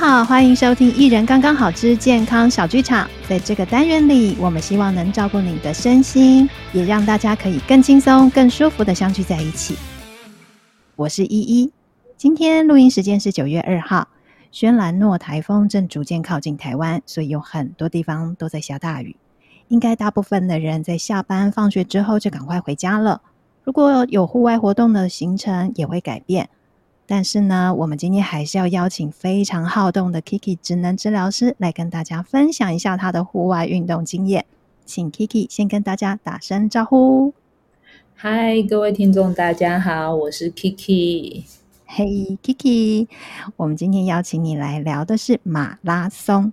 好，欢迎收听《一人刚刚好之健康小剧场》。在这个单元里，我们希望能照顾你的身心，也让大家可以更轻松、更舒服的相聚在一起。我是依依，今天录音时间是九月二号，轩岚诺台风正逐渐靠近台湾，所以有很多地方都在下大雨。应该大部分的人在下班、放学之后就赶快回家了。如果有户外活动的行程，也会改变。但是呢，我们今天还是要邀请非常好动的 Kiki 职能治疗师来跟大家分享一下他的户外运动经验。请 Kiki 先跟大家打声招呼。嗨，各位听众，大家好，我是 Kiki。嘿，Kiki，我们今天邀请你来聊的是马拉松，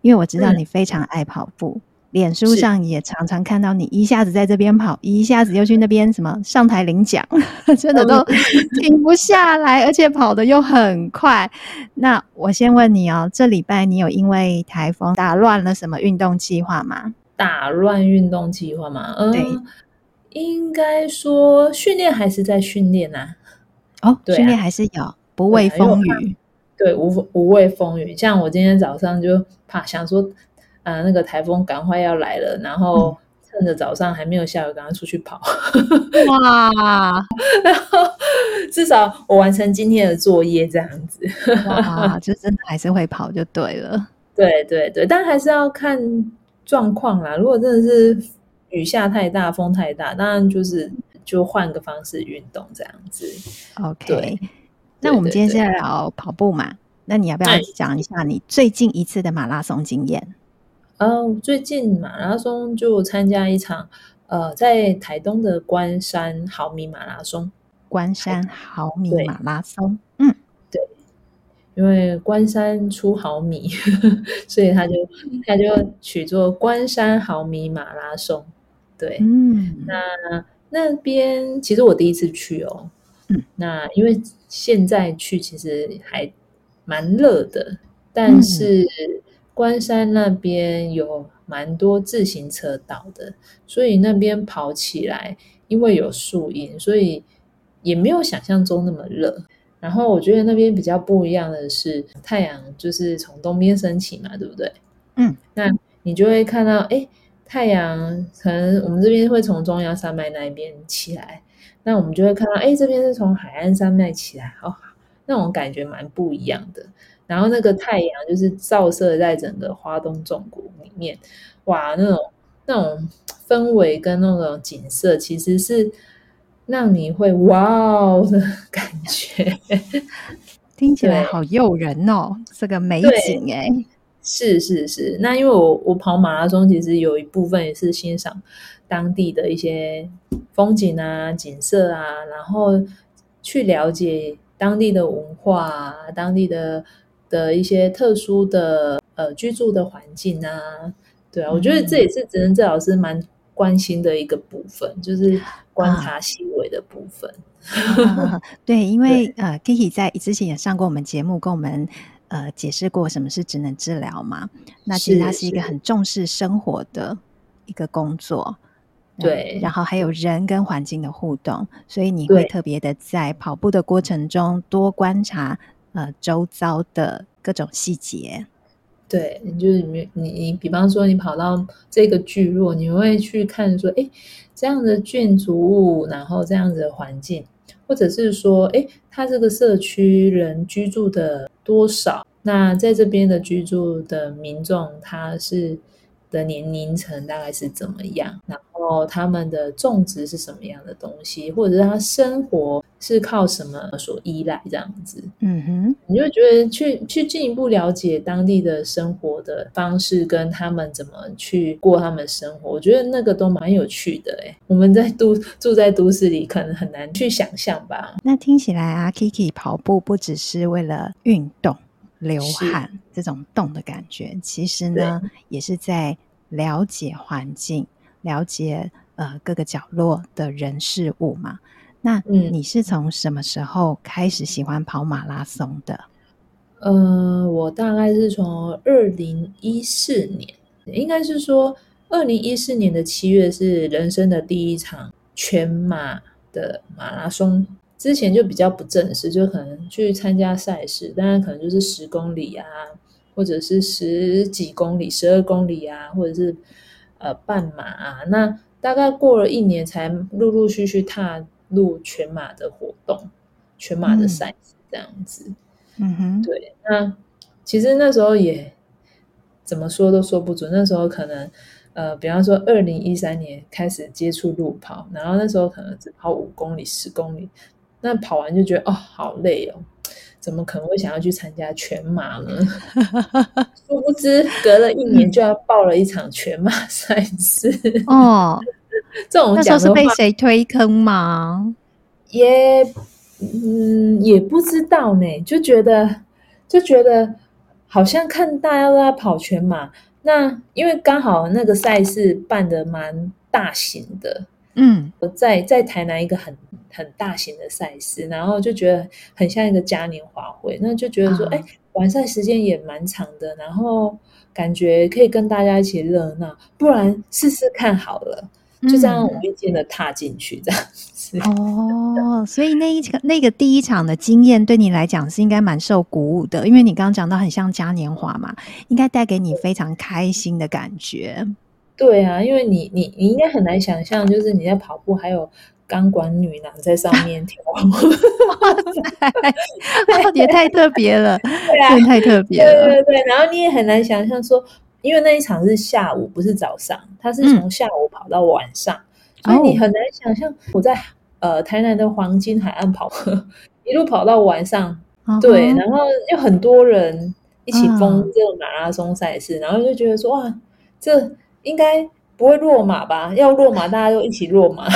因为我知道你非常爱跑步。嗯脸书上也常常看到你一下子在这边跑，一下子又去那边什么上台领奖，真的都 停不下来，而且跑得又很快。那我先问你哦，这礼拜你有因为台风打乱了什么运动计划吗？打乱运动计划吗？嗯，对，应该说训练还是在训练啊。哦，对啊，训练还是有，不畏风雨。对，无无畏风雨。像我今天早上就怕想说。啊，那个台风赶快要来了，然后趁着早上还没有下雨，赶快出去跑。哇！然后至少我完成今天的作业，这样子。哇，就真的还是会跑就对了。对对对，但还是要看状况啦。如果真的是雨下太大、风太大，当然就是就换个方式运动这样子。OK，那我们今天是在聊跑步嘛？那你要不要讲一下你最近一次的马拉松经验？呃，最近马拉松就参加一场，呃，在台东的关山毫米马拉松。关山毫米马拉松，嗯，对，因为关山出毫米，所以他就他就取作关山毫米马拉松。对，嗯，那那边其实我第一次去哦，嗯，那因为现在去其实还蛮热的，但是。嗯关山那边有蛮多自行车道的，所以那边跑起来，因为有树荫，所以也没有想象中那么热。然后我觉得那边比较不一样的是，太阳就是从东边升起嘛，对不对？嗯，那你就会看到，哎，太阳可能我们这边会从中央山脉那一边起来，那我们就会看到，哎，这边是从海岸山脉起来，哦，那种感觉蛮不一样的。然后那个太阳就是照射在整个花东纵谷里面，哇，那种那种氛围跟那种景色，其实是让你会哇哦的感觉，听起来好诱人哦，这个美景哎，是是是。那因为我我跑马拉松，其实有一部分也是欣赏当地的一些风景啊、景色啊，然后去了解当地的文化啊、当地的。的一些特殊的呃居住的环境啊，对啊，我觉得这也是职能治疗师蛮关心的一个部分，嗯、就是观察细微的部分。啊、对，因为呃，Kiki 在之前也上过我们节目，跟我们呃解释过什么是职能治疗嘛。那其实它是一个很重视生活的一个工作，对。然后还有人跟环境的互动，所以你会特别的在跑步的过程中多观察。呃，周遭的各种细节，对你，就是你你你，比方说你跑到这个聚落，你会去看说，哎，这样的建筑物，然后这样子的环境，或者是说，哎，它这个社区人居住的多少？那在这边的居住的民众，他是的年龄层大概是怎么样？然后他们的种植是什么样的东西，或者是他生活是靠什么所依赖？这样子，嗯哼，你就觉得去去进一步了解当地的生活的方式，跟他们怎么去过他们生活，我觉得那个都蛮有趣的。哎，我们在都住在都市里，可能很难去想象吧？那听起来啊，Kiki 跑步不只是为了运动。流汗这种动的感觉，其实呢，也是在了解环境，了解呃各个角落的人事物嘛。那你是从什么时候开始喜欢跑马拉松的？嗯、呃，我大概是从二零一四年，应该是说二零一四年的七月是人生的第一场全马的马拉松。之前就比较不正式，就可能去参加赛事，当然可能就是十公里啊，或者是十几公里、十二公里啊，或者是呃半马啊。那大概过了一年，才陆陆续续踏入全马的活动、全马的赛事这样子。嗯哼，对。那其实那时候也怎么说都说不准，那时候可能。呃，比方说，二零一三年开始接触路跑，然后那时候可能只跑五公里、十公里，那跑完就觉得哦，好累哦，怎么可能会想要去参加全马呢？殊不知，隔了一年就要报了一场全马赛事哦。这种那时候是被谁推坑吗？也嗯，也不知道呢，就觉得就觉得好像看大家都在跑全马。那因为刚好那个赛事办得蛮大型的，嗯，我在在台南一个很很大型的赛事，然后就觉得很像一个嘉年华会，那就觉得说，哎、啊，完赛时间也蛮长的，然后感觉可以跟大家一起热闹，不然试试看好了，就这样无意间的踏进去这样子。哦，所以那一场那个第一场的经验对你来讲是应该蛮受鼓舞的，因为你刚刚讲到很像嘉年华嘛，应该带给你非常开心的感觉。对啊，因为你你你应该很难想象，就是你在跑步，还有钢管女郎在上面跳舞，哇塞，也太特别了，对啊，太特别了，对对对。然后你也很难想象说，因为那一场是下午，不是早上，他是从下午跑到晚上，嗯、所以你很难想象我在。呃，台南的黄金海岸跑，一路跑到晚上，uh-huh. 对，然后又很多人一起疯这个马拉松赛事，uh-huh. 然后就觉得说，哇，这应该不会落马吧？要落马，大家都一起落马。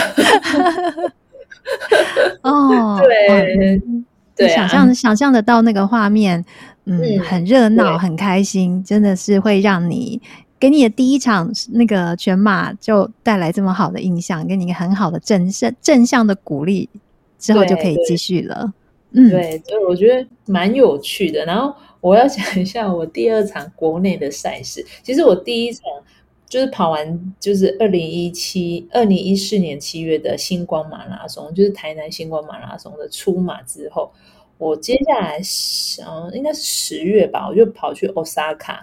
哦，对，对，想象想象得到那个画面，嗯，嗯很热闹，很开心，真的是会让你。给你的第一场那个全马就带来这么好的印象，给你一个很好的正向正向的鼓励，之后就可以继续了。嗯，对，所以我觉得蛮有趣的。然后我要讲一下我第二场国内的赛事。其实我第一场就是跑完，就是二零一七、二零一四年七月的星光马拉松，就是台南星光马拉松的出马之后，我接下来想应该是十月吧，我就跑去 Osaka。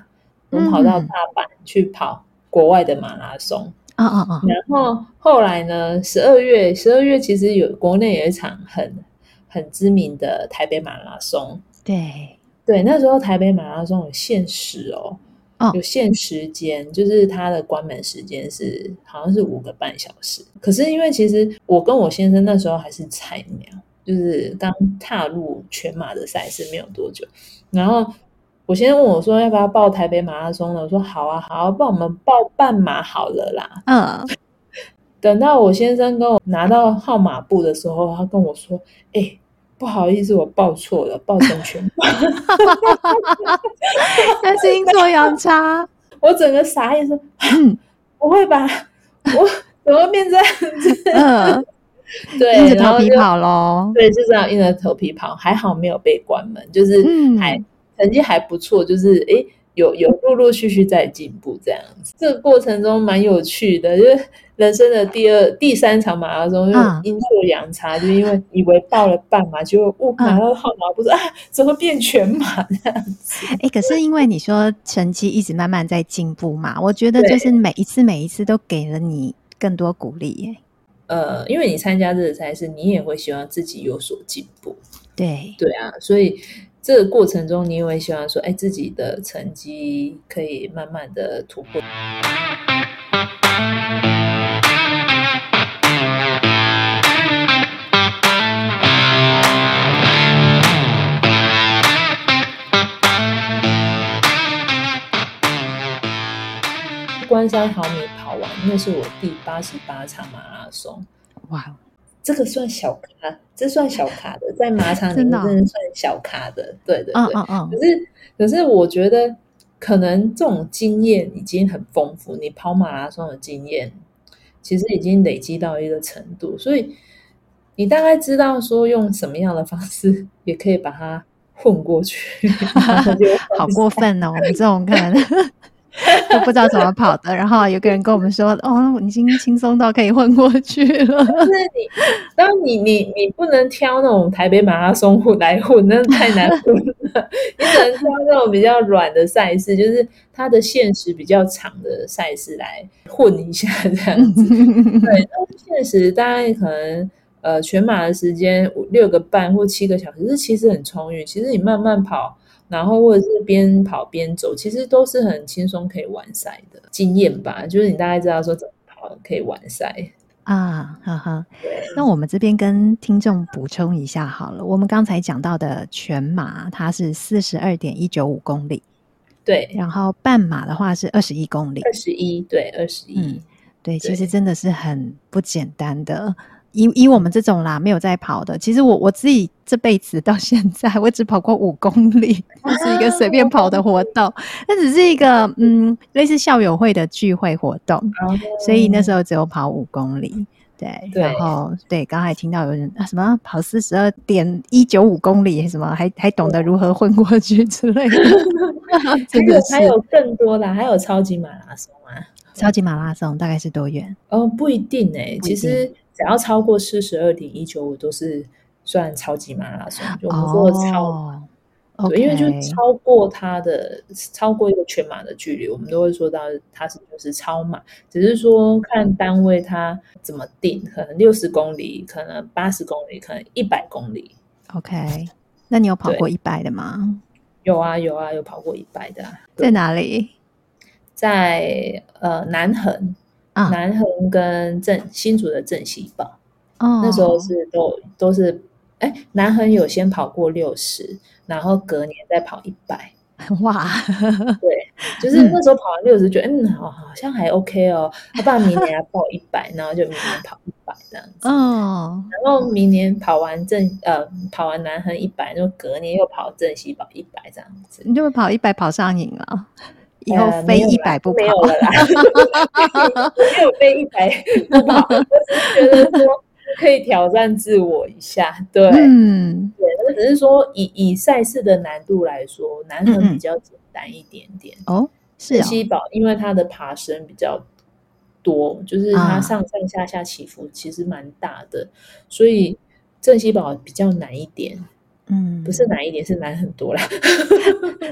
我跑到大阪去跑国外的马拉松，啊啊啊！然后后来呢，十二月十二月其实有国内有一场很很知名的台北马拉松，对对，那时候台北马拉松有限时哦，哦，有限时间，就是它的关门时间是好像是五个半小时。可是因为其实我跟我先生那时候还是菜鸟，就是刚踏入全马的赛事没有多久，然后。我先问我说要不要报台北马拉松呢？我说好啊，好啊，帮我们报半马好了啦。嗯，等到我先生跟我拿到号码布的时候，他跟我说：“哎、欸，不好意思，我报错了，报成全马。”那是阴错阳差。我整个傻眼说：“不会吧？我怎么变这样子？”嗯，对，硬着头皮跑喽。对，就这样硬着头皮跑，还好没有被关门，就是还。嗯成绩还不错，就是诶，有有陆陆续续在进步这样子。这个过程中蛮有趣的，就是人生的第二、第三场马拉松，就阴错阳差，嗯，就因为以为报了半马，结果误拿到号码不是啊，怎么变全马这样子？诶，可是因为你说成绩一直慢慢在进步嘛，我觉得就是每一次每一次都给了你更多鼓励耶。呃，因为你参加这个赛事，你也会希望自己有所进步。对对啊，所以。这个过程中，你也会希望说，哎，自己的成绩可以慢慢的突破。关山毫米跑完，那是我第八十八场马拉松。哇！这个算小咖，这算小咖的，在马场里面真的算小咖的，对对对。嗯嗯嗯。可是可是，我觉得可能这种经验已经很丰富，你跑马拉松的经验其实已经累积到一个程度，所以你大概知道说用什么样的方式也可以把它混过去。好过分哦，我们这种看。都不知道怎么跑的。然后有个人跟我们说：“哦，你已经轻松到可以混过去了。”但是你，当你你你不能挑那种台北马拉松混来混，那太难混了。你只能挑那种比较软的赛事，就是它的限时比较长的赛事来混一下这样子。对，那限时大概可能。呃，全马的时间五六个半或七个小时，这其实很充裕。其实你慢慢跑，然后或者是边跑边走，其实都是很轻松可以完赛的经验吧。就是你大概知道说怎么跑可以完赛啊，哈哈。那我们这边跟听众补充一下好了，我们刚才讲到的全马它是四十二点一九五公里，对。然后半马的话是二十一公里，二十一，对，二十一，对。其实真的是很不简单的。以以我们这种啦，没有在跑的，其实我我自己这辈子到现在，我只跑过五公里，就是一个随便跑的活动。那只是一个嗯，类似校友会的聚会活动，嗯、所以那时候只有跑五公里。对，对然后对，刚才听到有人啊什么跑四十二点一九五公里，什么还还懂得如何混过去之类的。这个还有更多啦，还有超级马拉松啊！超级马拉松大概是多远？哦，不一定哎、欸，其实。只要超过四十二点一九五都是算超级马拉松，就我们说的超，oh, 对.因为就超过它的超过一个全马的距离，我们都会说到它是就是超马，只是说看单位它怎么定，可能六十公里，可能八十公里，可能一百公里。OK，那你有跑过一百的吗？有啊有啊有跑过一百的，在哪里？在呃南横。南横跟正新竹的正西堡，哦，那时候是都都是，哎，南横有先跑过六十，然后隔年再跑一百，哇，对，就是那时候跑完六十，觉得嗯，好，好像还 OK 哦，要不然明年要报一百，然后就明年跑一百这样子，哦，然后明年跑完正呃跑完南横一百，就隔年又跑正西堡一百这样子，你就会跑一百跑上瘾了。以后 飞一百不跑，没有了啦，没有非一百不跑，我是觉得说可以挑战自我一下，对，嗯，对，那只是说以以赛事的难度来说，南横比较简单一点点哦，是镇西堡，因为它的爬升比较多，就是它上上下下起伏其实蛮大的，所以镇西堡比较难一点。嗯，不是难一点，是难很多啦。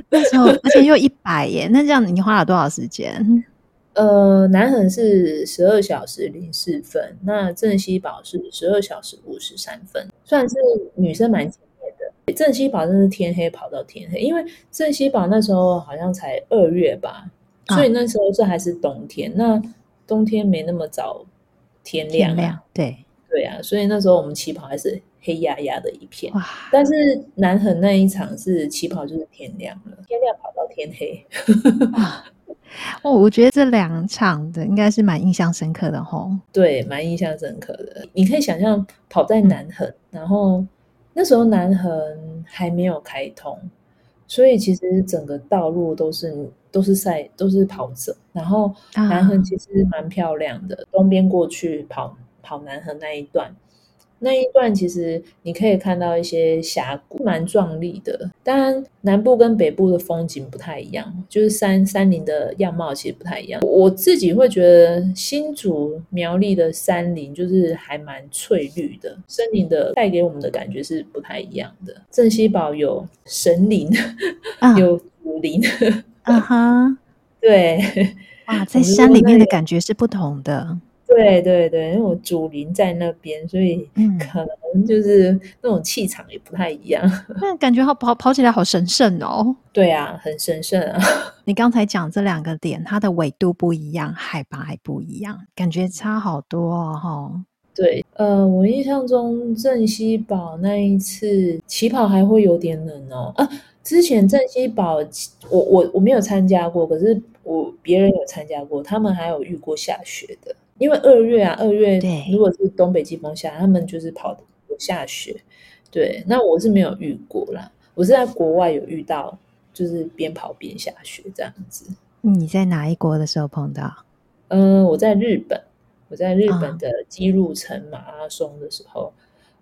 那时候，而且又一百耶，那这样你花了多少时间？呃，南横是十二小时零四分，那镇西堡是十二小时五十三分，算是女生蛮前面的。镇西堡真是天黑跑到天黑，因为镇西堡那时候好像才二月吧，所以那时候这还是冬天，啊、那冬天没那么早天亮，亮，对对啊，所以那时候我们起跑还是。黑压压的一片，哇！但是南横那一场是起跑就是天亮了，天亮跑到天黑。哇！哦，我觉得这两场的应该是蛮印象深刻的吼。对，蛮印象深刻的。你可以想象跑在南横，嗯、然后那时候南横还没有开通，所以其实整个道路都是都是赛都是跑者，然后南横其实蛮漂亮的，啊、东边过去跑跑南横那一段。那一段其实你可以看到一些峡谷，蛮壮丽的。当然，南部跟北部的风景不太一样，就是山山林的样貌其实不太一样。我自己会觉得新竹苗栗的山林就是还蛮翠绿的，森林的带给我们的感觉是不太一样的。镇西堡有神林，啊、有古林，啊哈，对，哇，在山里面的感觉是不同的。对对对，因为我祖灵在那边，所以可能就是那种气场也不太一样。那、嗯、感觉好跑跑起来好神圣哦。对啊，很神圣啊。你刚才讲这两个点，它的纬度不一样，海拔还不一样，感觉差好多哦。对，呃，我印象中镇西堡那一次起跑还会有点冷哦。啊，之前镇西堡我我我没有参加过，可是我别人有参加过，他们还有遇过下雪的。因为二月啊，二月如果是东北季风下，他们就是跑的有下雪。对，那我是没有遇过啦，我是在国外有遇到，就是边跑边下雪这样子。你在哪一国的时候碰到？嗯、呃，我在日本，我在日本的姬路城马拉松的时候，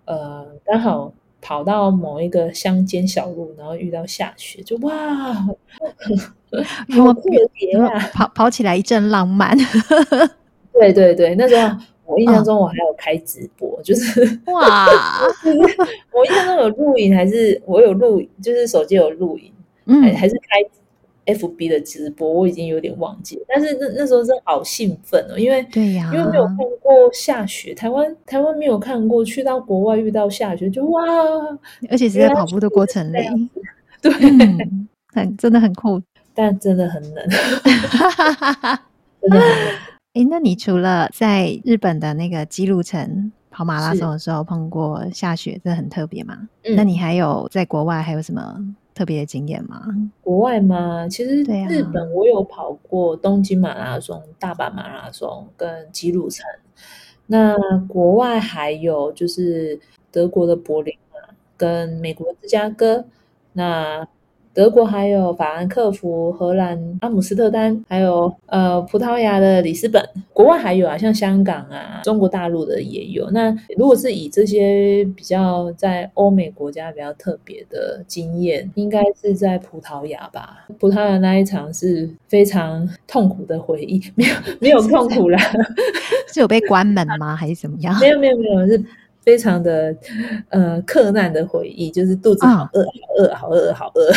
哦、呃，刚好。跑到某一个乡间小路，然后遇到下雪，就哇，好特别啊！跑跑起来一阵浪漫。对对对，那时候我印象中我还有开直播，哦、就是哇，我印象中有录影，还是我有录，就是手机有录影，嗯，还还是开。FB 的直播我已经有点忘记了，但是那那时候真的好兴奋哦，因为对呀，因为没有看过下雪，台湾台湾没有看过，去到国外遇到下雪就哇，而且是在跑步的过程里，对，嗯、很真的很酷，但真的很冷，真的很冷。哎，那你除了在日本的那个基路城跑马拉松的时候碰过下雪，这很特别吗？嗯、那你还有在国外还有什么？特别的经验吗？国外吗？其实日本我有跑过东京马拉松、大阪马拉松跟基路城。那国外还有就是德国的柏林啊跟美国的芝加哥。那德国还有法兰克福，荷兰阿姆斯特丹，还有呃葡萄牙的里斯本。国外还有啊，像香港啊，中国大陆的也有。那如果是以这些比较在欧美国家比较特别的经验，应该是在葡萄牙吧？葡萄牙那一场是非常痛苦的回忆，没有没有痛苦啦，是有被关门吗？还是怎么样？没有没有没有是。非常的呃，克难的回忆，就是肚子好饿，哦、好饿，好饿，好饿，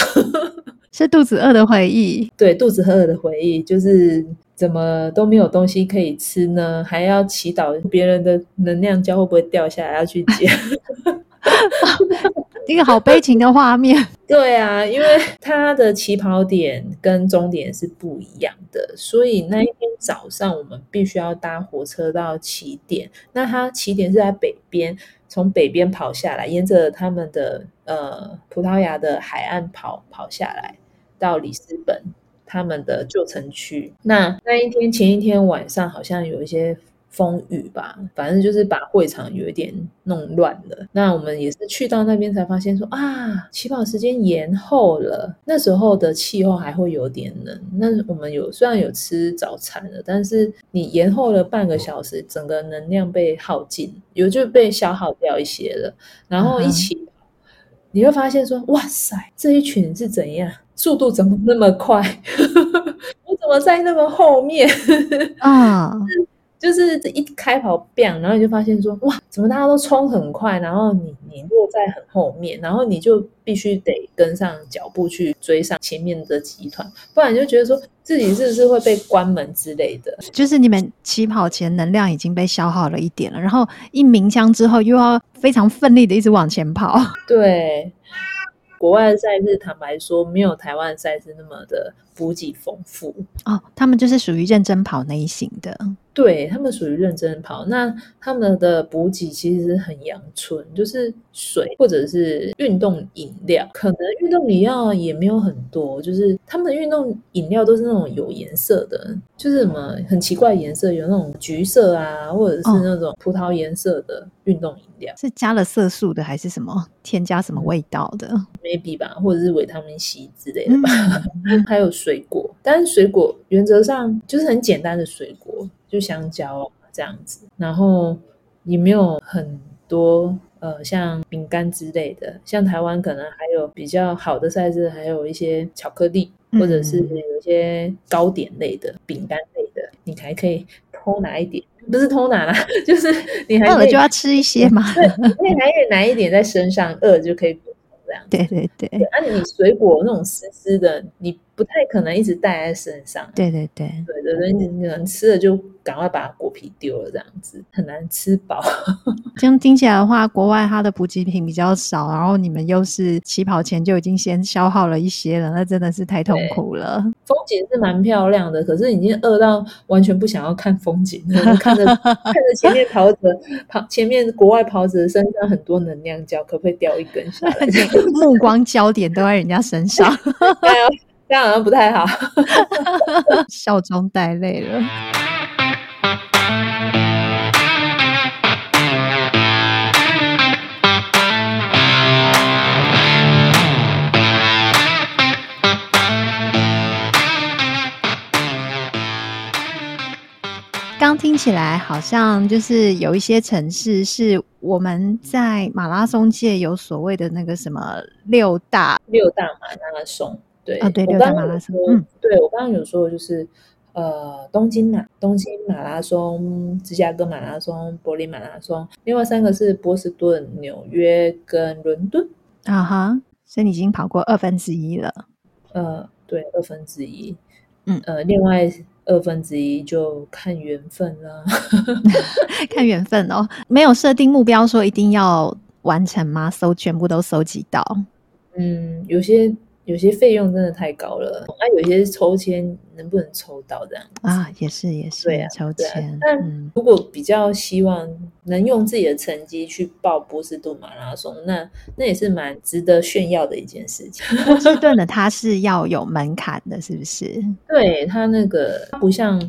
是肚子饿的回忆。对，肚子饿的回忆，就是怎么都没有东西可以吃呢？还要祈祷别人的能量胶会不会掉下来，要去捡。一个好悲情的画面。对啊，因为它的起跑点跟终点是不一样的，所以那一天早上我们必须要搭火车到起点。那它起点是在北边，从北边跑下来，沿着他们的呃葡萄牙的海岸跑跑下来，到里斯本他们的旧城区。那那一天前一天晚上好像有一些。风雨吧，反正就是把会场有一点弄乱了。那我们也是去到那边才发现说啊，起跑时间延后了。那时候的气候还会有点冷。那我们有虽然有吃早餐了，但是你延后了半个小时，整个能量被耗尽，有就被消耗掉一些了。然后一起跑，你会发现说，哇塞，这一群是怎样？速度怎么那么快？我怎么在那么后面？啊。就是这一开跑，bang，然后你就发现说，哇，怎么大家都冲很快，然后你你落在很后面，然后你就必须得跟上脚步去追上前面的集团，不然你就觉得说自己是不是会被关门之类的。就是你们起跑前能量已经被消耗了一点了，然后一鸣枪之后又要非常奋力的一直往前跑。对，国外的赛事坦白说没有台湾赛事那么的补给丰富哦，他们就是属于认真跑那一型的。对，他们属于认真跑，那他们的补给其实是很阳春，就是水或者是运动饮料，可能运动饮料也没有很多，就是他们的运动饮料都是那种有颜色的，就是什么很奇怪颜色，有那种橘色啊，或者是那种葡萄颜色的运动饮料，哦，是加了色素的还是什么添加什么味道的？maybe 吧，或者是维他命 C 之类的吧，嗯、还有水果，但是水果原则上就是很简单的水果。就香蕉啊这样子，然后也没有很多呃像饼干之类的，像台湾可能还有比较好的赛事，还有一些巧克力，或者是有一些糕点类的饼干类的，你还可以偷拿一点，不是偷拿啦，就是你还饿了就要吃一些嘛，对，你还可以拿一点在身上，饿就可以这样。对对对，那、啊、你水果那种湿湿的，你不太可能一直带在身上。对对对，对对对，你可能吃了就。赶快把果皮丢了，这样子很难吃饱。这样听起来的话，国外它的补给品比较少，然后你们又是起跑前就已经先消耗了一些了，那真的是太痛苦了。风景是蛮漂亮的，可是已经饿到完全不想要看风景了。看着 看着前面跑者跑，前面国外跑者身上很多能量胶，可不可以掉一根下来？目光焦点都在人家身上，这样好像不太好，笑中带泪了。听起来好像就是有一些城市是我们在马拉松界有所谓的那个什么六大六大马拉松，对啊，对六大马拉松，嗯，对我刚刚有说就是呃东京马东京马拉松、芝加哥马拉松、柏林马拉松，另外三个是波士顿、纽约跟伦敦啊哈，所以你已经跑过二分之一了，呃，对，二分之一，嗯呃，另外。二分之一就看缘分了，看缘分哦。没有设定目标说一定要完成吗？搜全部都搜集到？嗯，有些。有些费用真的太高了，那、啊、有些抽签能不能抽到这样啊？也是也是，对啊，抽签。但如果比较希望能用自己的成绩去报波士顿马拉松，那那也是蛮值得炫耀的一件事情。波士顿的它是要有门槛的，是不是？对，它那个它不像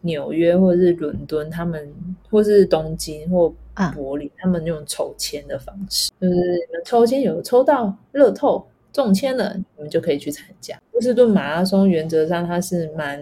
纽约或者是伦敦，他们或是东京或柏林，啊、他们用抽签的方式，就是你们抽签有抽到乐透。中签了，你们就可以去参加波士顿马拉松。原则上，它是蛮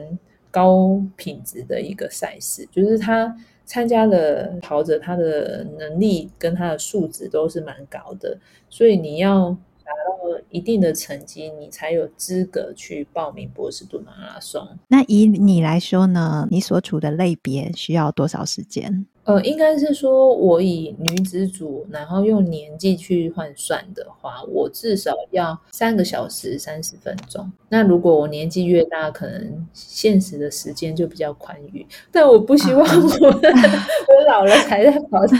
高品质的一个赛事，就是它参加的跑者，他的能力跟他的素质都是蛮高的，所以你要达到一定的成绩，你才有资格去报名波士顿马拉松。那以你来说呢？你所处的类别需要多少时间？呃，应该是说，我以女子组，然后用年纪去换算的话，我至少要三个小时三十分钟。那如果我年纪越大，可能现实的时间就比较宽裕。但我不希望我、啊、我老了才在跑车。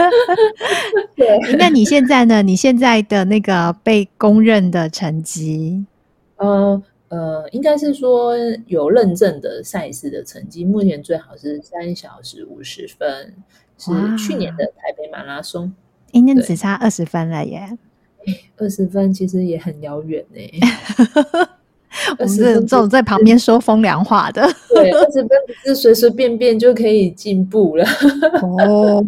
对，那你现在呢？你现在的那个被公认的成绩？呃。呃，应该是说有认证的赛事的成绩，目前最好是三小时五十分，是去年的台北马拉松，一年只差二十分了耶！二十分其实也很遥远呢。我们这种在旁边说风凉话的，对，二十分不是随随便便就可以进步了。哦，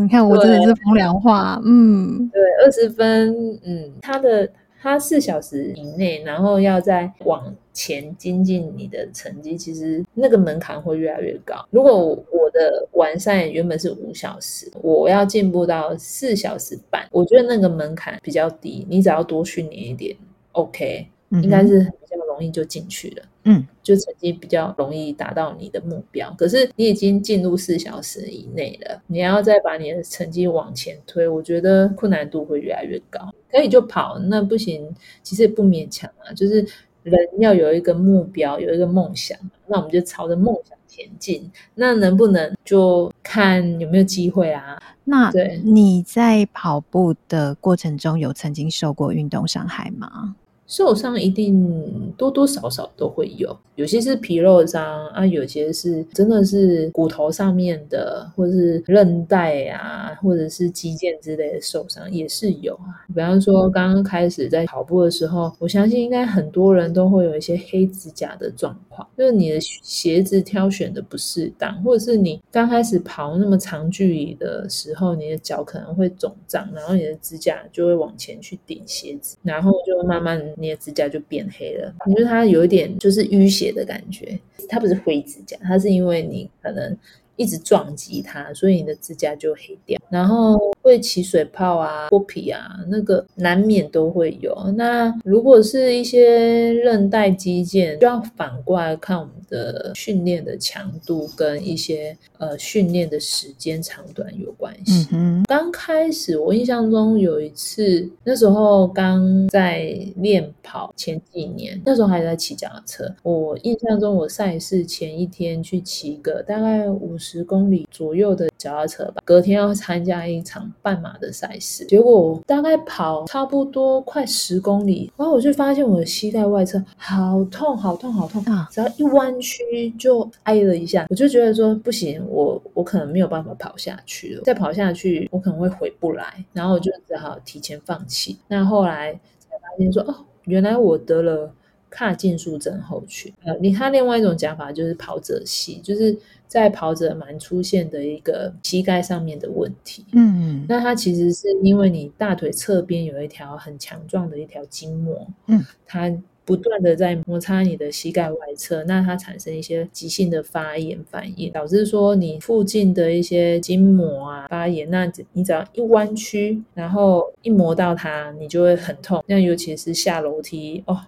你看我真的是风凉话，嗯，对，二十分，嗯，他的。它四小时以内，然后要再往前精进你的成绩，其实那个门槛会越来越高。如果我的完善原本是五小时，我要进步到四小时半，我觉得那个门槛比较低，你只要多训练一点，OK，应该是比较容易就进去了。嗯，就成绩比较容易达到你的目标。可是你已经进入四小时以内了，你要再把你的成绩往前推，我觉得困难度会越来越高。可以就跑，那不行，其实也不勉强啊。就是人要有一个目标，有一个梦想，那我们就朝着梦想前进。那能不能就看有没有机会啊？那对你在跑步的过程中有曾经受过运动伤害吗？受伤一定多多少少都会有，有些是皮肉伤啊，有些是真的是骨头上面的，或者是韧带啊，或者是肌腱之类的受伤也是有啊。比方说刚刚开始在跑步的时候，我相信应该很多人都会有一些黑指甲的状况，就是你的鞋子挑选的不适当，或者是你刚开始跑那么长距离的时候，你的脚可能会肿胀，然后你的指甲就会往前去顶鞋子，然后就慢慢。你的指甲就变黑了，你觉得它有一点就是淤血的感觉，它不是灰指甲，它是因为你可能一直撞击它，所以你的指甲就黑掉，然后会起水泡啊、脱皮啊，那个难免都会有。那如果是一些韧带肌腱，就要反过来看我们的训练的强度跟一些呃训练的时间长短有关系。嗯哼，刚开始我印象中有一次，那时候刚在练跑前几年，那时候还在骑脚踏车。我印象中我赛事前一天去骑个大概五十公里左右的脚踏车吧，隔天要参加一场半马的赛事，结果我大概跑差不多快十公里，然后我就发现我的膝盖外侧好痛好痛好痛啊！只要一弯曲就挨了一下，我就觉得说不行，我我可能没有办法跑下去了，再跑下去我可能会回不来，然后我就只好提前放弃。那后来才发现说哦，原来我得了。髂胫束症候群，呃，你看另外一种讲法就是跑者膝，就是在跑者蛮出现的一个膝盖上面的问题。嗯，那它其实是因为你大腿侧边有一条很强壮的一条筋膜，嗯，它不断的在摩擦你的膝盖外侧，那它产生一些急性的发炎反应，导致说你附近的一些筋膜啊发炎，那你只要一弯曲，然后一磨到它，你就会很痛。那尤其是下楼梯哦。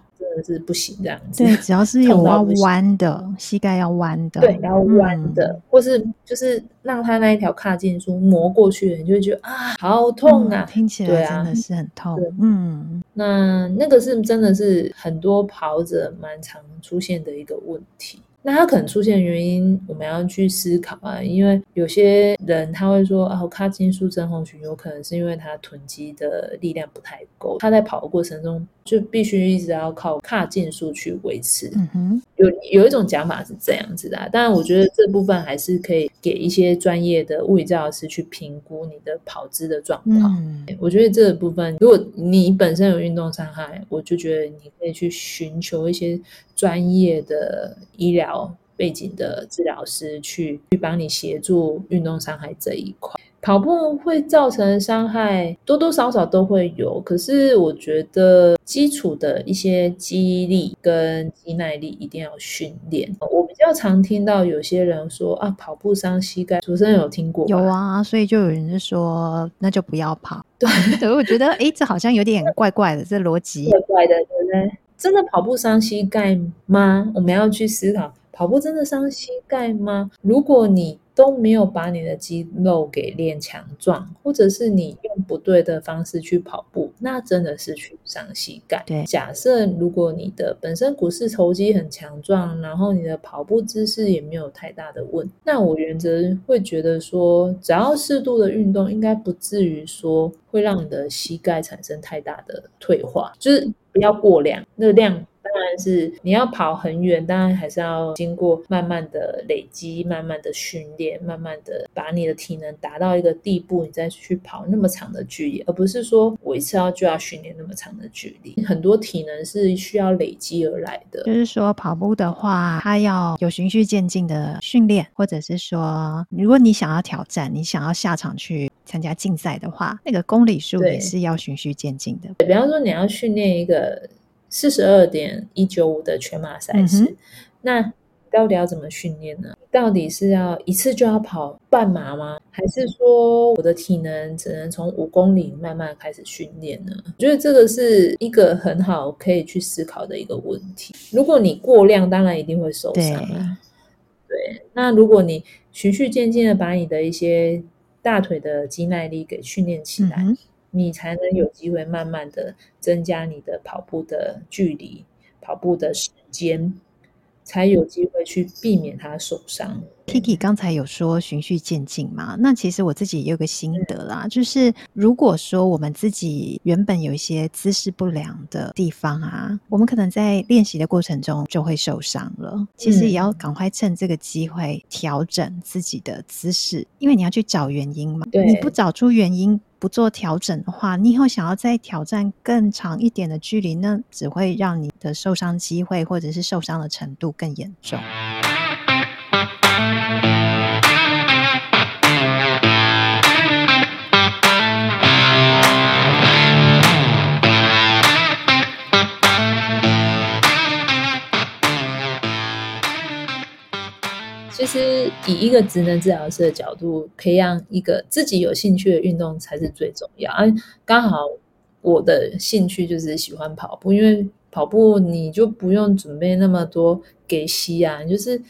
真的是不行这样子。对，只要是 有要弯的，膝盖要弯的，对，要弯的，嗯、或是就是让他那一条髂胫束磨过去，你就会觉得啊，好痛啊，嗯、听起来真的是很痛。啊、嗯，那那个是真的是很多跑者蛮常出现的一个问题。那他可能出现的原因，我们要去思考啊。因为有些人他会说啊，髂胫束症候群有可能是因为他囤积的力量不太够，他在跑的过程中就必须一直要靠髂胫束去维持。嗯哼，有有一种讲法是这样子的啊，当然我觉得这部分还是可以给一些专业的物理治疗师去评估你的跑姿的状况。嗯，我觉得这个部分，如果你本身有运动伤害，我就觉得你可以去寻求一些专业的医疗。背景的治疗师去去帮你协助运动伤害这一块，跑步会造成伤害，多多少少都会有。可是我觉得基础的一些肌力跟肌耐力一定要训练。我比较常听到有些人说啊，跑步伤膝盖，主持人有听过？有啊，所以就有人就说那就不要跑。对，对我觉得哎，这好像有点怪怪的，这逻辑怪怪的，对不对？真的跑步伤膝盖吗？我们要去思考。跑步真的伤膝盖吗？如果你都没有把你的肌肉给练强壮，或者是你用不对的方式去跑步，那真的是去伤膝盖。对，假设如果你的本身股四头肌很强壮，然后你的跑步姿势也没有太大的问题，那我原则会觉得说，只要适度的运动，应该不至于说会让你的膝盖产生太大的退化，就是不要过量，那个量。当然是你要跑很远，当然还是要经过慢慢的累积、慢慢的训练、慢慢的把你的体能达到一个地步，你再去跑那么长的距离，而不是说我一次要就要训练那么长的距离。很多体能是需要累积而来的。就是说跑步的话，它要有循序渐进的训练，或者是说，如果你想要挑战，你想要下场去参加竞赛的话，那个公里数也是要循序渐进的。比方说，你要训练一个。四十二点一九五的全马赛事，嗯、那到底要怎么训练呢？到底是要一次就要跑半马吗？还是说我的体能只能从五公里慢慢开始训练呢？我觉得这个是一个很好可以去思考的一个问题。如果你过量，当然一定会受伤啊。对，对，那如果你循序渐进的把你的一些大腿的肌耐力给训练起来。嗯你才能有机会慢慢的增加你的跑步的距离，跑步的时间，才有机会去避免他受伤。Kiki 刚才有说循序渐进嘛，那其实我自己也有个心得啦，嗯、就是如果说我们自己原本有一些姿势不良的地方啊，我们可能在练习的过程中就会受伤了。其实也要赶快趁这个机会调整自己的姿势，因为你要去找原因嘛。对，你不找出原因，不做调整的话，你以后想要再挑战更长一点的距离，那只会让你的受伤机会或者是受伤的程度更严重。以一个职能治疗师的角度，培养一个自己有兴趣的运动才是最重要。啊，刚好我的兴趣就是喜欢跑步，因为跑步你就不用准备那么多给吸啊，就是。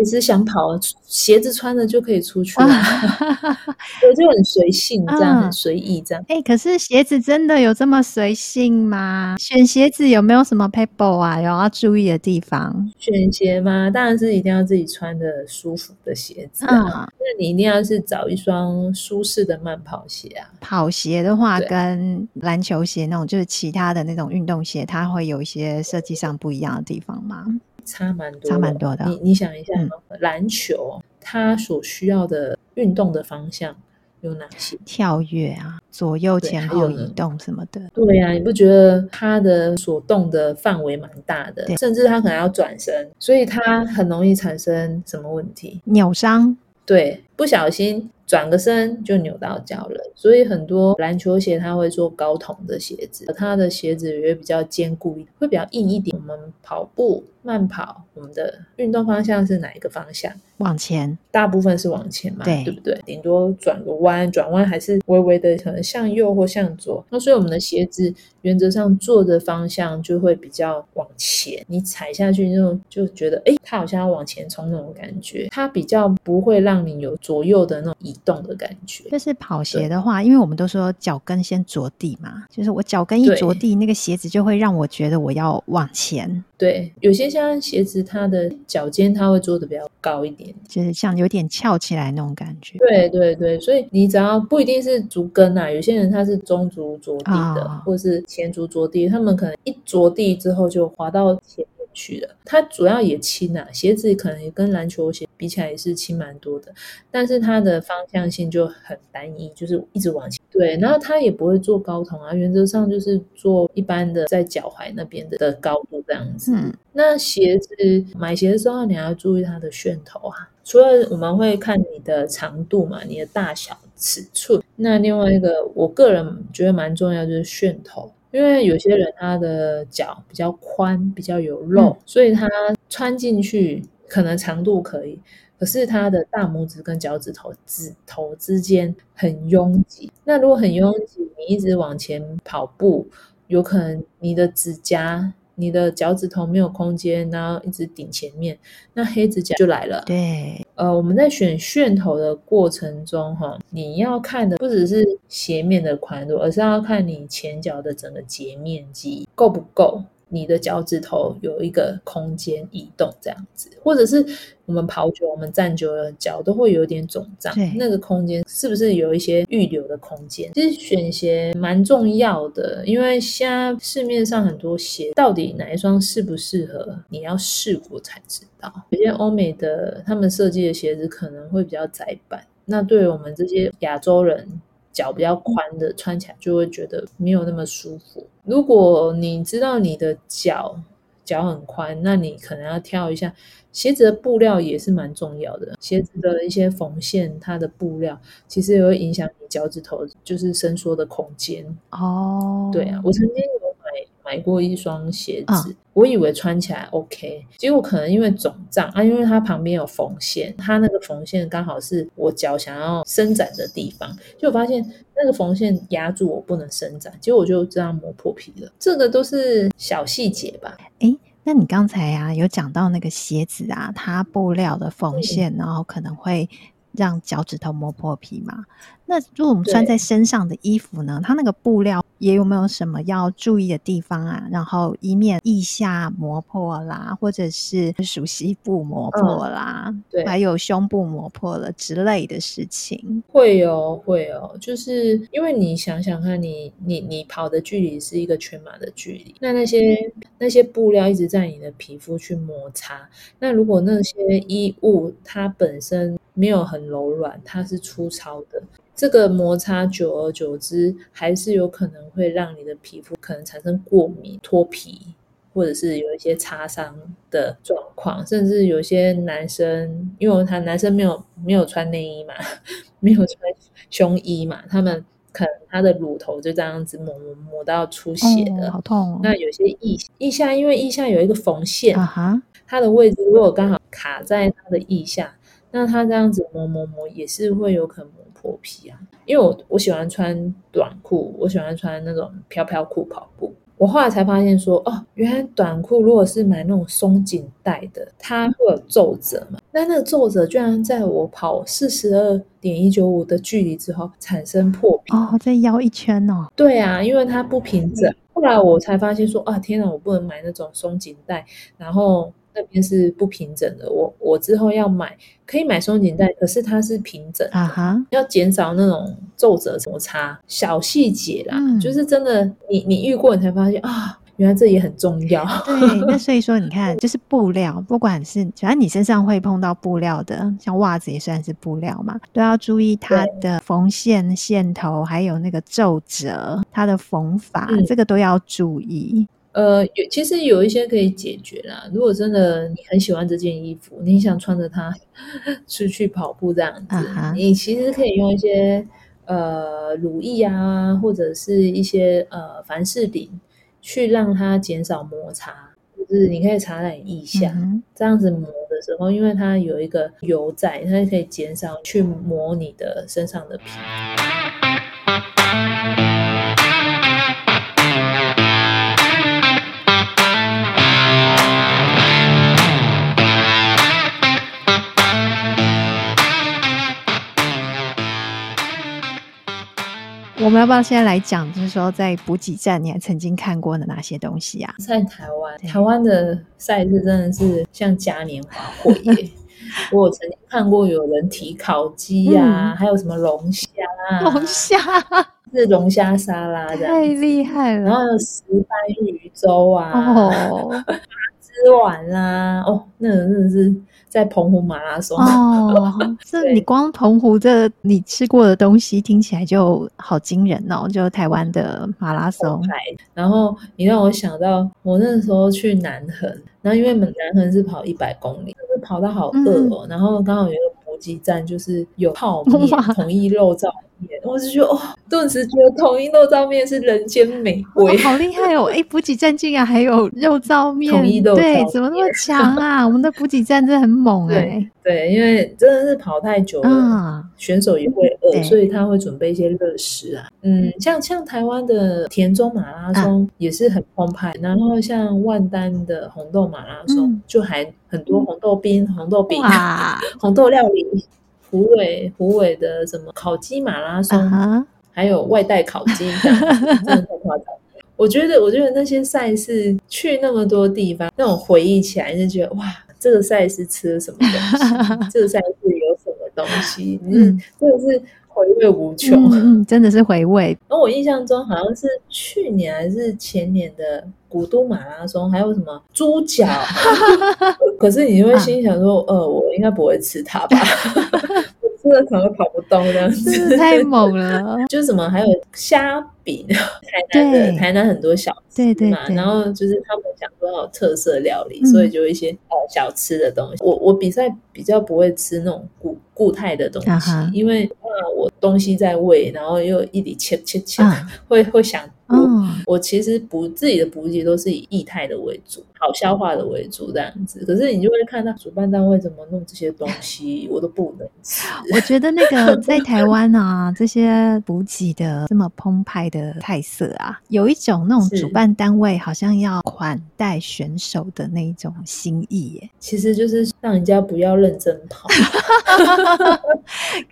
一直想跑，鞋子穿着就可以出去了，我就很随性，这样很随意，这样。哎，可是鞋子真的有这么随性吗？选鞋子有没有什么撇步啊？有要注意的地方？选鞋吗？当然是一定要自己穿的舒服的鞋子啊。那你一定要是找一双舒适的慢跑鞋啊。跑鞋的话，跟篮球鞋那种，就是其他的那种运动鞋，它会有一些设计上不一样的地方吗？差蛮多，差蛮多的。你你想一下，篮球它所需要的运动的方向有哪些？跳跃啊，左右前后移动什么的。对呀，你不觉得它的所动的范围蛮大的？甚至它可能要转身，所以它很容易产生什么问题？扭伤。对，不小心转个身就扭到脚了。所以很多篮球鞋它会做高筒的鞋子，它的鞋子也会比较坚固一点，会比较硬一点。我们跑步。慢跑，我们的运动方向是哪一个方向？往前，大部分是往前嘛，对，对不对？顶多转个弯，转弯还是微微的可能向右或向左。那所以我们的鞋子原则上做的方向就会比较往前，你踩下去那种就觉得，哎，它好像要往前冲那种感觉，它比较不会让你有左右的那种移动的感觉。就是跑鞋的话，因为我们都说脚跟先着地嘛，就是我脚跟一着地，那个鞋子就会让我觉得我要往前。对，有些像鞋子，它的脚尖它会做的比较高一点，就是像有点翘起来那种感觉。对对对，所以你只要不一定是足跟啊，有些人他是中足着地的，哦、或是前足着地，他们可能一着地之后就滑到前。去了，它主要也轻啊，鞋子可能也跟篮球鞋比起来也是轻蛮多的，但是它的方向性就很单一，就是一直往前。对，然后它也不会做高筒啊，原则上就是做一般的在脚踝那边的的高度这样子。嗯，那鞋子买鞋的时候你要注意它的楦头啊，除了我们会看你的长度嘛，你的大小尺寸，那另外一个我个人觉得蛮重要就是楦头。因为有些人他的脚比较宽，比较有肉，嗯、所以他穿进去可能长度可以，可是他的大拇指跟脚趾头指头之间很拥挤。那如果很拥挤，你一直往前跑步，有可能你的指甲。你的脚趾头没有空间，然后一直顶前面，那黑指甲就来了。对，呃，我们在选楦头的过程中，哈，你要看的不只是鞋面的宽度，而是要看你前脚的整个截面积够不够。你的脚趾头有一个空间移动，这样子，或者是我们跑久，我们站久了，脚都会有点肿胀。对，那个空间是不是有一些预留的空间？其实选鞋蛮重要的，因为现在市面上很多鞋，到底哪一双适不适合，你要试过才知道。有些欧美的他们设计的鞋子可能会比较窄版，那对于我们这些亚洲人。脚比较宽的穿起来就会觉得没有那么舒服。如果你知道你的脚脚很宽，那你可能要挑一下鞋子的布料也是蛮重要的。鞋子的一些缝线，它的布料其实也会影响你脚趾头就是伸缩的空间。哦，对啊，我曾经有买买过一双鞋子。哦我以为穿起来 OK，结果可能因为肿胀啊，因为它旁边有缝线，它那个缝线刚好是我脚想要伸展的地方，就我发现那个缝线压住我不能伸展，结果我就这样磨破皮了。这个都是小细节吧？诶，那你刚才啊有讲到那个鞋子啊，它布料的缝线，然后可能会让脚趾头磨破皮嘛？那如果我们穿在身上的衣服呢，它那个布料。也有没有什么要注意的地方啊？然后以免腋下磨破啦，或者是熟悉部磨破啦，嗯、对，还有胸部磨破了之类的事情，会哦，会哦，就是因为你想想看你，你你你跑的距离是一个全马的距离，那那些那些布料一直在你的皮肤去摩擦，那如果那些衣物它本身没有很柔软，它是粗糙的。这个摩擦久而久之，还是有可能会让你的皮肤可能产生过敏、脱皮，或者是有一些擦伤的状况。甚至有些男生，因为他男生没有没有穿内衣嘛，没有穿胸衣嘛，他们可能他的乳头就这样子磨磨磨到出血的，哦、好痛、哦。那有些腋腋下，因为腋下有一个缝线，啊、哈它的位置如果刚好卡在他的腋下，那它这样子磨磨磨也是会有可能磨。破皮啊，因为我我喜欢穿短裤，我喜欢穿那种飘飘裤跑步。我后来才发现说，哦，原来短裤如果是买那种松紧带的，它会有皱褶嘛。那那个皱褶居然在我跑四十二点一九五的距离之后产生破皮哦，再腰一圈哦。对啊，因为它不平整。后来我才发现说，啊，天哪，我不能买那种松紧带，然后。那边是不平整的，我我之后要买可以买松紧带，可是它是平整的，uh huh. 要减少那种皱褶摩擦，小细节啦，嗯、就是真的，你你遇过你才发现啊，原来这也很重要。对，那所以说你看，就是布料，不管是反正你身上会碰到布料的，像袜子也算是布料嘛，都要注意它的缝线、线头，还有那个皱褶，它的缝法，嗯、这个都要注意。呃，有其实有一些可以解决啦。如果真的你很喜欢这件衣服，你想穿着它 出去跑步这样子，uh. 你其实可以用一些呃乳液啊，或者是一些呃凡士林去让它减少摩擦。就是你可以擦在腋下，这样子磨的时候，因为它有一个油在，它可以减少去磨你的身上的皮。我们要不要现在来讲，就是说在补给站，你还曾经看过的哪些东西啊？在台湾，台湾的赛事真的是像嘉年华会耶！我曾经看过有人提烤鸡呀，还有什么龙虾啊，龙虾是龙虾沙拉的，太厉害了。然后有石斑鱼粥啊，哦，花枝丸啦，哦，那个真的是。在澎湖马拉松哦，这你光澎湖这你吃过的东西听起来就好惊人哦，就台湾的马拉松。然后你让我想到我那时候去南横，然后因为南横是跑一百公里，就是跑到好饿哦，嗯、然后刚好有一个补给站，就是有泡面、统一肉燥。我就觉得哦，顿时觉得统一肉燥面是人间美味，好厉害哦！哎，补给站竟然还有肉燥面，统一肉燥对，怎么那么强啊？我们的补给站真的很猛哎。对，因为真的是跑太久了，嗯、选手也会饿，所以他会准备一些热食啊。嗯，像像台湾的田中马拉松也是很澎湃，嗯、然后像万丹的红豆马拉松、嗯、就还很多红豆冰、红豆饼、哇 红豆料理。虎尾虎尾的什么烤鸡马拉松，uh huh. 还有外带烤鸡，真的太夸张。我觉得，我觉得那些赛事去那么多地方，那种回忆起来就觉得哇，这个赛事吃了什么东西？这个赛事有什么东西？嗯，真的是回味无穷，嗯，真的是回味。而我印象中好像是去年还是前年的古都马拉松，还有什么猪脚？可是你会心想说，呃，我应该不会吃它吧？吃了可能跑不动这样子，太猛了。就是什么，还有虾饼，台南的对台南很多小吃嘛，对对对，然后就是他们讲说有特色料理，嗯、所以就一些呃小吃的东西。我我比赛比较不会吃那种固固态的东西，因为怕我东西在胃，然后又一直切切切，啊、会会想。嗯，我其实补自己的补给都是以液态的为主，好消化的为主这样子。可是你就会看到主办单位怎么弄这些东西，我都不能吃。我觉得那个 在台湾啊，这些补给的这么澎湃的菜色啊，有一种那种主办单位好像要款待选手的那一种心意耶。其实就是让人家不要认真跑，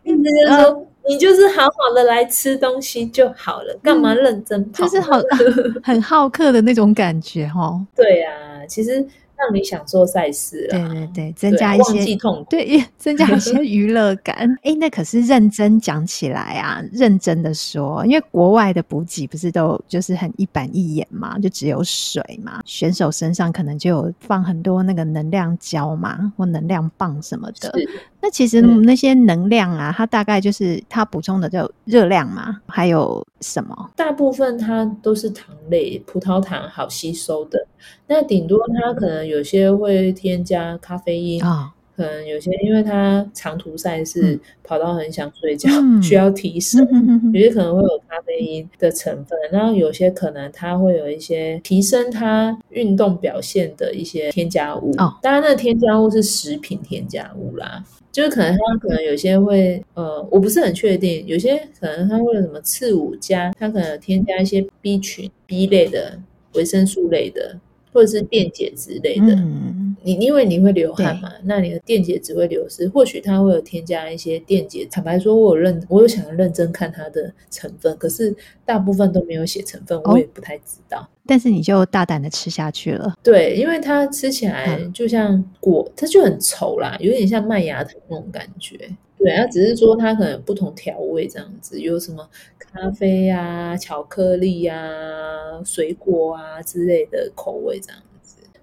意思就是说。你就是好好的来吃东西就好了，干嘛认真跑？就是好 很好客的那种感觉哦。对啊，其实。让你享受赛事，对对对，增加一些痛，对，增加一些娱乐感。哎，那可是认真讲起来啊，认真的说，因为国外的补给不是都就是很一板一眼嘛，就只有水嘛，选手身上可能就有放很多那个能量胶嘛，或能量棒什么的。是那其实那些能量啊，它大概就是它补充的就热量嘛，还有什么？大部分它都是糖类，葡萄糖好吸收的。那顶多它可能有些会添加咖啡因，哦、可能有些因为它长途赛事跑到很想睡觉，嗯、需要提神，嗯、有些可能会有咖啡因的成分，然后有些可能它会有一些提升它运动表现的一些添加物。哦，当然那个添加物是食品添加物啦，就是可能它可能有些会呃，我不是很确定，有些可能它会有什么次五加，它可能添加一些 B 群 B 类的维生素类的。或者是电解质类的，你因为你会流汗嘛，那你的电解质会流失，或许它会有添加一些电解。坦白说，我有认，我有想要认真看它的成分，可是大部分都没有写成分，我也不太知道。哦、但是你就大胆的吃下去了，对，因为它吃起来就像果，嗯、它就很稠啦，有点像麦芽糖那种感觉。对，它只是说它可能有不同调味这样子，有什么咖啡啊、巧克力啊、水果啊之类的口味这样子。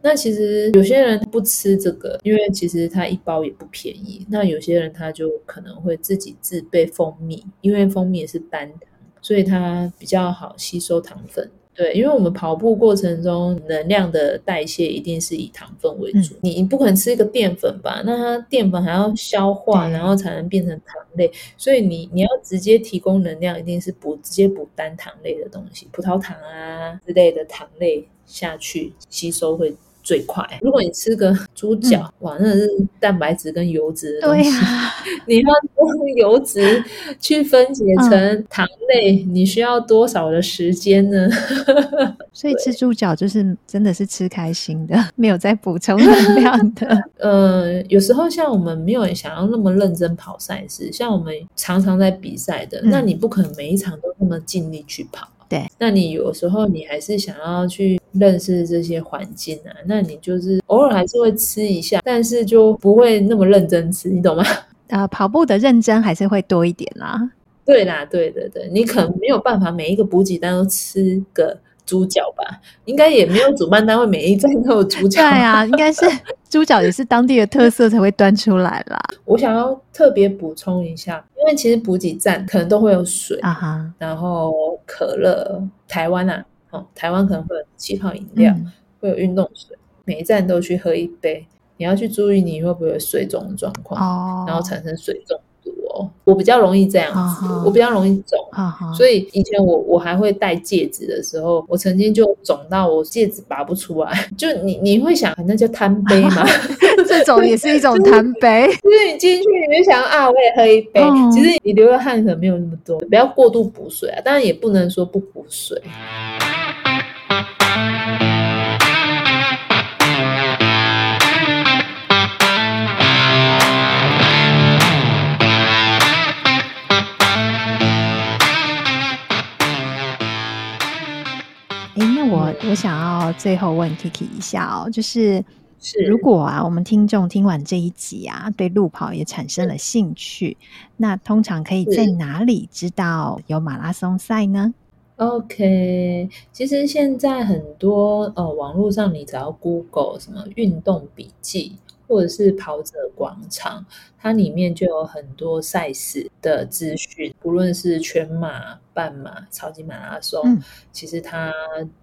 那其实有些人不吃这个，因为其实它一包也不便宜。那有些人他就可能会自己自备蜂蜜，因为蜂蜜也是单糖，所以它比较好吸收糖分。对，因为我们跑步过程中能量的代谢一定是以糖分为主，嗯、你你不可能吃一个淀粉吧？那它淀粉还要消化，然后才能变成糖类，所以你你要直接提供能量，一定是补直接补单糖类的东西，葡萄糖啊之类的糖类下去吸收会。最快，如果你吃个猪脚，嗯、哇，那是蛋白质跟油脂的东西，啊、你要用油脂去分解成糖类，嗯、你需要多少的时间呢？所以吃猪脚就是真的是吃开心的，没有在补充能量的。呃，有时候像我们没有想要那么认真跑赛事，像我们常常在比赛的，嗯、那你不可能每一场都那么尽力去跑。对，那你有时候你还是想要去认识这些环境啊，那你就是偶尔还是会吃一下，但是就不会那么认真吃，你懂吗？啊、呃，跑步的认真还是会多一点啦。对啦，对对对，你可能没有办法每一个补给单都吃个。猪脚吧，应该也没有主办单位每一站都有猪脚。对啊，应该是猪脚也是当地的特色才会端出来啦。我想要特别补充一下，因为其实补给站可能都会有水啊哈，然后可乐，台湾啊，哦，台湾可能会有气泡饮料，嗯、会有运动水，每一站都去喝一杯。你要去注意你会不会有水肿的状况，哦、然后产生水肿。我比较容易这样子，uh. 我比较容易肿，uh. 所以以前我我还会戴戒指的时候，我曾经就肿到我戒指拔不出来。就你你会想，那叫贪杯吗？这种也是一种贪杯，就是你进去你就想啊，我也喝一杯。Uh. 其实你流的汗可能没有那么多，不要过度补水啊，当然也不能说不补水。我想要最后问 Kiki 一下哦，就是是如果啊，我们听众听完这一集啊，对路跑也产生了兴趣，那通常可以在哪里知道有马拉松赛呢？OK，其实现在很多呃网络上，你只要 Google 什么运动笔记。或者是跑者广场，它里面就有很多赛事的资讯，不论是全马、半马、超级马拉松，嗯、其实它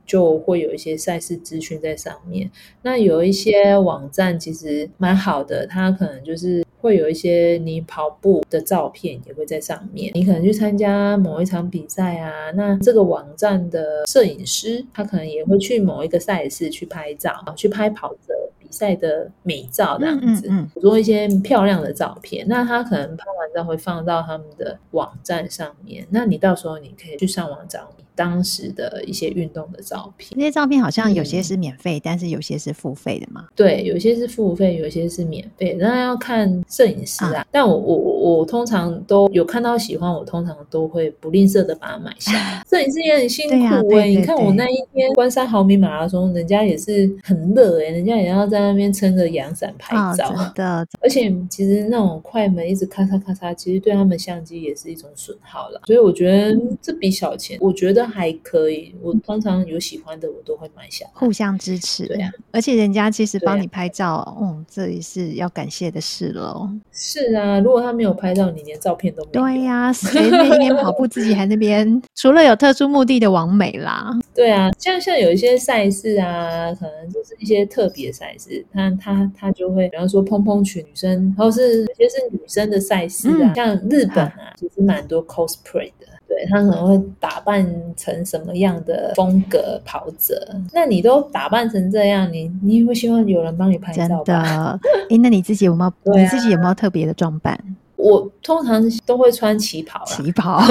就会有一些赛事资讯在上面。那有一些网站其实蛮好的，它可能就是会有一些你跑步的照片也会在上面。你可能去参加某一场比赛啊，那这个网站的摄影师他可能也会去某一个赛事去拍照，去拍跑者。赛的美照这样子，捕捉、一些漂亮的照片。那他可能拍完照会放到他们的网站上面。那你到时候你可以去上网找你当时的一些运动的照片。那些照片好像有些是免费，嗯、但是有些是付费的嘛？对，有些是付费，有些是免费。那要看摄影师啊。啊但我我我我通常都有看到喜欢，我通常都会不吝啬的把它买下来。摄影师也很辛苦哎、欸，啊、你看我那一天关山毫米马拉松，人家也是很热哎、欸，人家也要在。那边撑着阳伞拍照，哦、的。而且其实那种快门一直咔嚓咔嚓，其实对他们相机也是一种损耗了。所以我觉得这笔小钱，我觉得还可以。我通常有喜欢的，我都会买下。互相支持，对啊。而且人家其实帮你拍照，啊、嗯，这也是要感谢的事喽。是啊，如果他没有拍照，你连照片都没有。对呀、啊，谁那一边跑步，自己还那边，除了有特殊目的的网美啦。对啊，像像有一些赛事啊，可能就是一些特别赛事。他他他就会，比方说蓬蓬裙女生，或是有些是女生的赛事啊，嗯、像日本啊，其实蛮多 cosplay 的，对，他可能会打扮成什么样的风格跑者。那你都打扮成这样，你你也会希望有人帮你拍照吧？真的？哎，那你自己有没有？啊、你自己有没有特别的装扮？我通常都会穿旗袍，旗袍，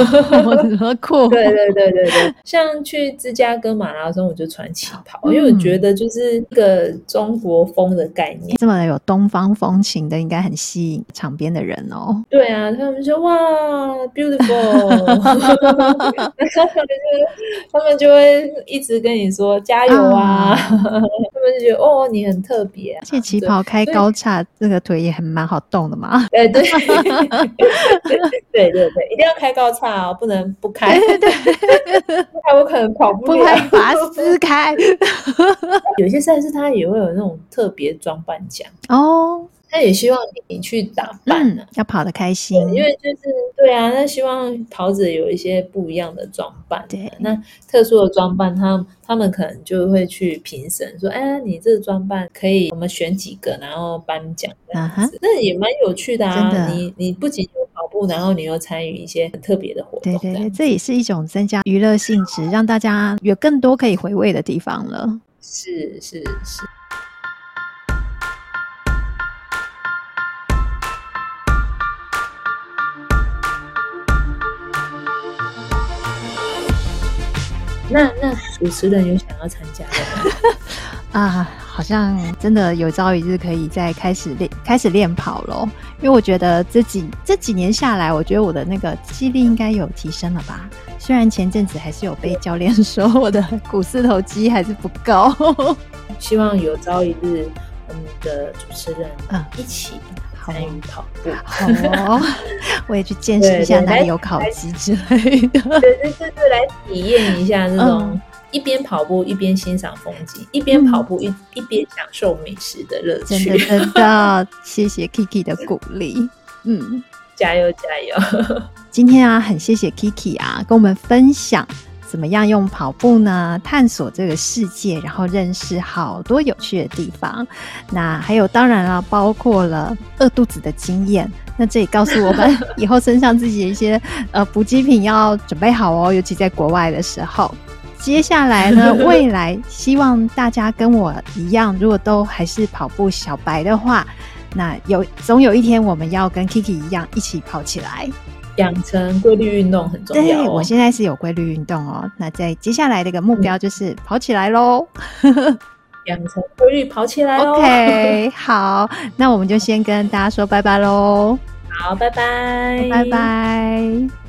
很酷。对对对对对，像去芝加哥马拉松，我就穿旗袍，嗯、因为我觉得就是一个中国风的概念，这么有东方风情的，应该很吸引场边的人哦。对啊，他们说哇，beautiful，他们就会一直跟你说加油啊，啊。他们就觉得哦，你很特别、啊，而且旗袍开高叉，这个腿也很蛮好动的嘛。对对。对对对，一定要开高叉哦，不能不开。对对对，我可能跑不了，不开把它撕开。有些赛事它也会有那种特别装扮奖哦。他也希望你去打扮呢、啊嗯，要跑得开心。因为就是对啊，那希望桃子有一些不一样的装扮。对，那特殊的装扮，他他们可能就会去评审，说，哎，你这个装扮可以，我们选几个，然后颁奖这样子。那、uh-huh, 也蛮有趣的啊。的你你不仅有跑步，然后你又参与一些很特别的活动。对对对，这也是一种增加娱乐性质，让大家有更多可以回味的地方了。是是是。那那主持人有想要参加？啊，好像真的有朝一日可以再开始练开始练跑喽。因为我觉得这几这几年下来，我觉得我的那个肌力应该有提升了吧。虽然前阵子还是有被教练说我的股四头肌还是不够。希望有朝一日我们的主持人嗯一起。参与跑步，好哦，我也去见识一下哪里有烤鸡之类的。对对对对，来体验一下这种一边跑步一边欣赏风景，嗯、一边跑步一一边享受美食的乐趣。真的真的，谢谢 Kiki 的鼓励。嗯，加油加油！今天啊，很谢谢 Kiki 啊，跟我们分享。怎么样用跑步呢？探索这个世界，然后认识好多有趣的地方。那还有，当然了，包括了饿肚子的经验。那这也告诉我们，以后身上自己的一些呃补给品要准备好哦，尤其在国外的时候。接下来呢，未来希望大家跟我一样，如果都还是跑步小白的话，那有总有一天我们要跟 Kiki 一样一起跑起来。养成规律运动很重要。哦。对，我现在是有规律运动哦。那在接下来的一个目标就是跑起来喽。养成规律跑起来喽。OK，好，那我们就先跟大家说拜拜喽。好，拜拜，拜拜。